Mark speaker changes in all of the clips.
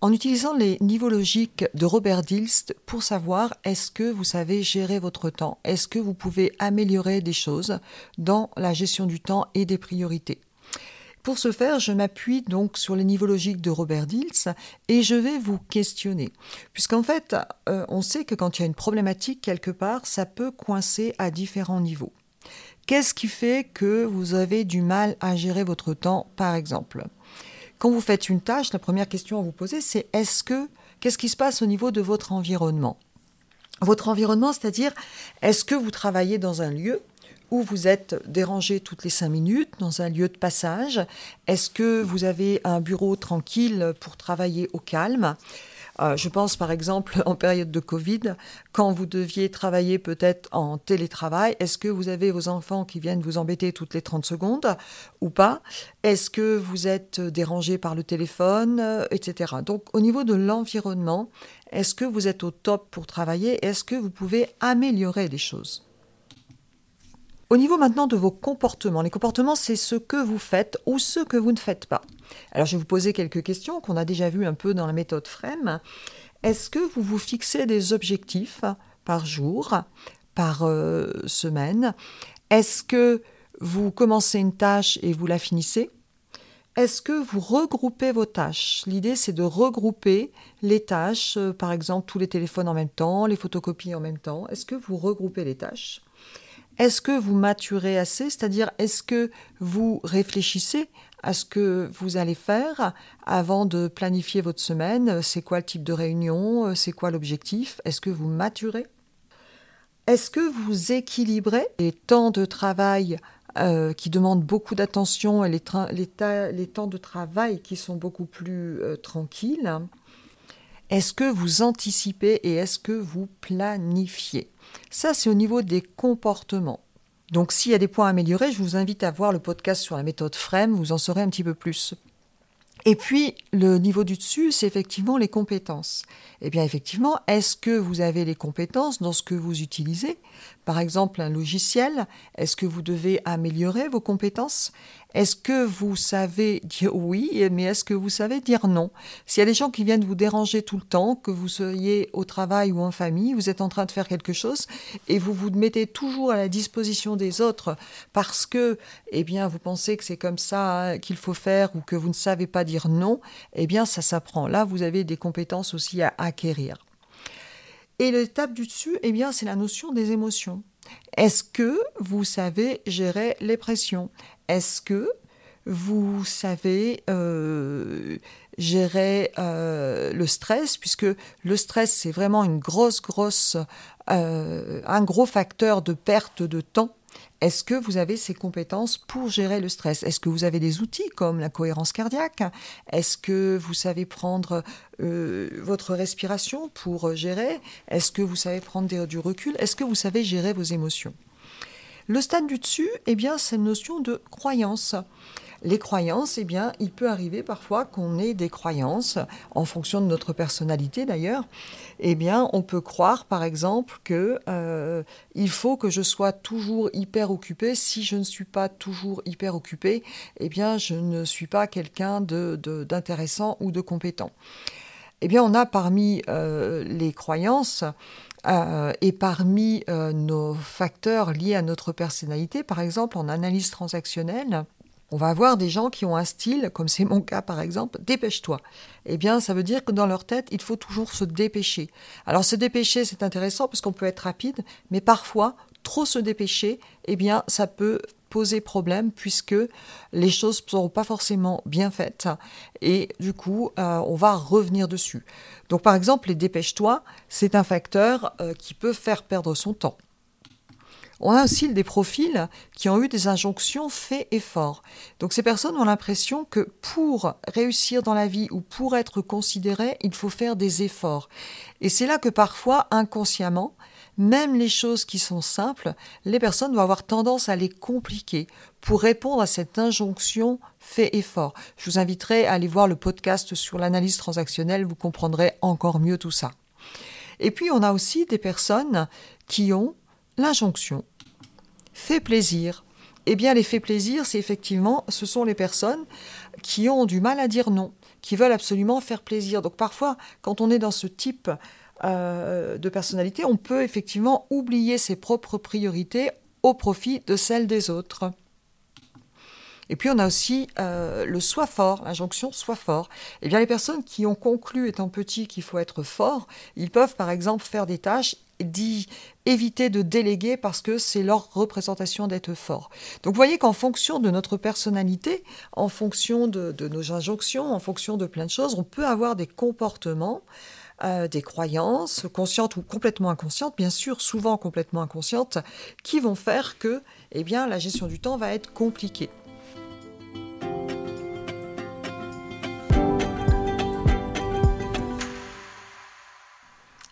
Speaker 1: en utilisant les niveaux logiques de Robert Dilst pour savoir est-ce que vous savez gérer votre temps, est-ce que vous pouvez améliorer des choses dans la gestion du temps et des priorités. Pour ce faire, je m'appuie donc sur les niveaux logiques de Robert Dills et je vais vous questionner. Puisqu'en fait, euh, on sait que quand il y a une problématique quelque part, ça peut coincer à différents niveaux. Qu'est-ce qui fait que vous avez du mal à gérer votre temps, par exemple? Quand vous faites une tâche, la première question à vous poser, c'est est-ce que qu'est-ce qui se passe au niveau de votre environnement? Votre environnement, c'est-à-dire est-ce que vous travaillez dans un lieu où vous êtes dérangé toutes les cinq minutes, dans un lieu de passage? Est-ce que vous avez un bureau tranquille pour travailler au calme? Euh, je pense par exemple en période de Covid, quand vous deviez travailler peut-être en télétravail, est-ce que vous avez vos enfants qui viennent vous embêter toutes les 30 secondes ou pas? Est-ce que vous êtes dérangé par le téléphone, euh, etc. Donc au niveau de l'environnement, est-ce que vous êtes au top pour travailler? Est-ce que vous pouvez améliorer des choses? Au niveau maintenant de vos comportements, les comportements, c'est ce que vous faites ou ce que vous ne faites pas. Alors, je vais vous poser quelques questions qu'on a déjà vues un peu dans la méthode FREM. Est-ce que vous vous fixez des objectifs par jour, par euh, semaine? Est-ce que vous commencez une tâche et vous la finissez? Est-ce que vous regroupez vos tâches? L'idée, c'est de regrouper les tâches, euh, par exemple tous les téléphones en même temps, les photocopies en même temps. Est-ce que vous regroupez les tâches? Est-ce que vous maturez assez? C'est-à-dire, est-ce que vous réfléchissez à ce que vous allez faire avant de planifier votre semaine? C'est quoi le type de réunion? C'est quoi l'objectif? Est-ce que vous maturez? Est-ce que vous équilibrez? Les temps de travail euh, qui demandent beaucoup d'attention et les, temps de travail qui sont beaucoup plus euh, tranquilles Est-ce que vous anticipez et est-ce que vous planifiez? Ça, c'est au niveau des comportements. Donc s'il y a des points à améliorer, je vous invite à voir le podcast sur la méthode FREM, vous en saurez un petit peu plus. Et puis, le niveau du dessus, c'est effectivement les compétences. Eh bien, effectivement, est-ce que vous avez les compétences dans ce que vous utilisez Par exemple, un logiciel, est-ce que vous devez améliorer vos compétences? Est-ce que vous savez dire oui, mais est-ce que vous savez dire non? S'il y a des gens qui viennent vous déranger tout le temps, que vous soyez au travail ou en famille, vous êtes en train de faire quelque chose et vous vous mettez toujours à la disposition des autres parce que, eh bien, vous pensez que c'est comme ça hein, qu'il faut faire ou que vous ne savez pas dire non, eh bien, ça s'apprend. Là, vous avez des compétences aussi à acquérir. Et l'étape du dessus, eh bien, c'est la notion des émotions. Est-ce que vous savez gérer les pressions? Est-ce que vous savez euh, gérer euh, le stress, puisque le stress, c'est vraiment une grosse, grosse, euh, un gros facteur de perte de temps est-ce que vous avez ces compétences pour gérer le stress? Est-ce que vous avez des outils comme la cohérence cardiaque? Est-ce que vous savez prendre euh, votre respiration pour gérer? Est-ce que vous savez prendre du recul? Est-ce que vous savez gérer vos émotions? Le stade du dessus, eh bien, c'est une notion de croyance. Les croyances, eh bien, il peut arriver parfois qu'on ait des croyances, en fonction de notre personnalité d'ailleurs. Eh bien, on peut croire, par exemple, que euh, il faut que je sois toujours hyper occupé. Si je ne suis pas toujours hyper occupé, eh bien, je ne suis pas quelqu'un d'intéressant ou de compétent. Eh bien, on a parmi euh, les croyances euh, et parmi nos facteurs liés à notre personnalité, par exemple en analyse transactionnelle, on va avoir des gens qui ont un style, comme c'est mon cas par exemple, dépêche-toi. Eh bien, ça veut dire que dans leur tête, il faut toujours se dépêcher. Alors, se dépêcher, c'est intéressant parce qu'on peut être rapide, mais parfois, trop se dépêcher, eh bien, ça peut poser problème puisque les choses ne seront pas forcément bien faites et du coup euh, on va revenir dessus. Donc par exemple les dépêche-toi, c'est un facteur euh, qui peut faire perdre son temps. On a aussi des profils qui ont eu des injonctions fait et fort. Donc ces personnes ont l'impression que pour réussir dans la vie ou pour être considéré, il faut faire des efforts. Et c'est là que parfois, inconsciemment, même les choses qui sont simples, les personnes vont avoir tendance à les compliquer pour répondre à cette injonction fait effort. Je vous inviterai à aller voir le podcast sur l'analyse transactionnelle, vous comprendrez encore mieux tout ça. Et puis on a aussi des personnes qui ont l'injonction fait plaisir. Eh bien, les fait plaisir, c'est effectivement, ce sont les personnes qui ont du mal à dire non, qui veulent absolument faire plaisir. Donc parfois, quand on est dans ce type euh, de personnalité, on peut effectivement oublier ses propres priorités au profit de celles des autres. Et puis on a aussi euh, le soi fort, l'injonction soit fort. Eh bien les personnes qui ont conclu étant petits qu'il faut être fort, ils peuvent par exemple faire des tâches dit éviter de déléguer parce que c'est leur représentation d'être fort. Donc vous voyez qu'en fonction de notre personnalité, en fonction de, nos injonctions, en fonction de plein de choses, on peut avoir des comportements, euh, des croyances, conscientes ou complètement inconscientes, bien sûr, souvent complètement inconscientes, qui vont faire que eh bien, la gestion du temps va être compliquée.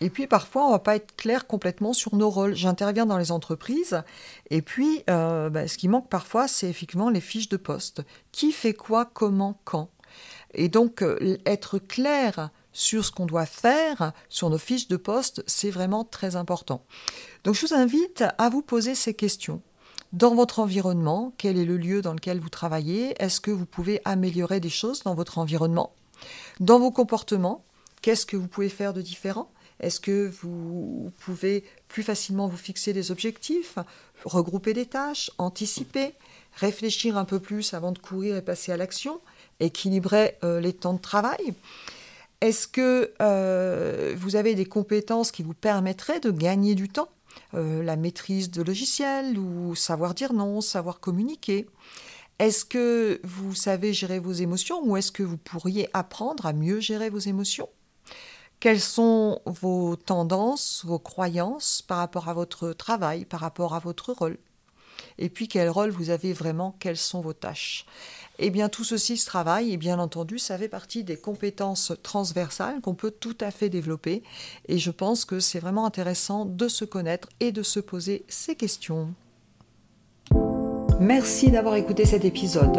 Speaker 1: Et puis parfois, on va pas être clair complètement sur nos rôles. J'interviens dans les entreprises, et puis euh, bah, ce qui manque parfois, c'est effectivement les fiches de poste. Qui fait quoi, comment, quand? Et donc, euh, être clair sur ce qu'on doit faire, sur nos fiches de poste, c'est vraiment très important. Donc je vous invite à vous poser ces questions. Dans votre environnement, quel est le lieu dans lequel vous travaillez? Est-ce que vous pouvez améliorer des choses dans votre environnement? Dans vos comportements, qu'est-ce que vous pouvez faire de différent? Est-ce que vous pouvez plus facilement vous fixer des objectifs, regrouper des tâches, anticiper, réfléchir un peu plus avant de courir et passer à l'action, équilibrer euh, les temps de travail? Est-ce que euh, vous avez des compétences qui vous permettraient de gagner du temps euh, La maîtrise de logiciels ou savoir dire non, savoir communiquer? Est-ce que vous savez gérer vos émotions ou est-ce que vous pourriez apprendre à mieux gérer vos émotions? Quelles sont vos tendances, vos croyances par rapport à votre travail, par rapport à votre rôle? Et puis quel rôle vous avez vraiment, quelles sont vos tâches? Eh bien tout ceci se travaille et bien entendu ça fait partie des compétences transversales qu'on peut tout à fait développer et je pense que c'est vraiment intéressant de se connaître et de se poser ces questions. Merci d'avoir écouté cet épisode.